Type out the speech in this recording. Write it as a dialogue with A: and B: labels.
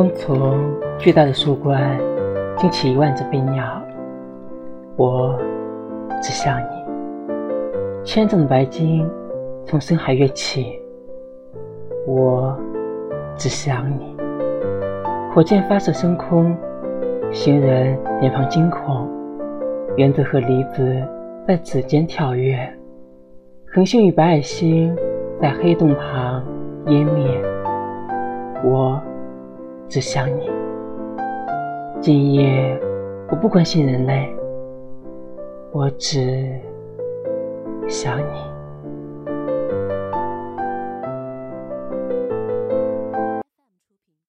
A: 风从巨大的树冠惊起一万只飞鸟，我只想你。千丈的白鲸从深海跃起，我只想你。火箭发射升空，行人脸庞惊恐，原子和离子在指尖跳跃，恒星与白矮星在黑洞旁湮灭。我。只想你。今夜，我不关心人类，我只想你。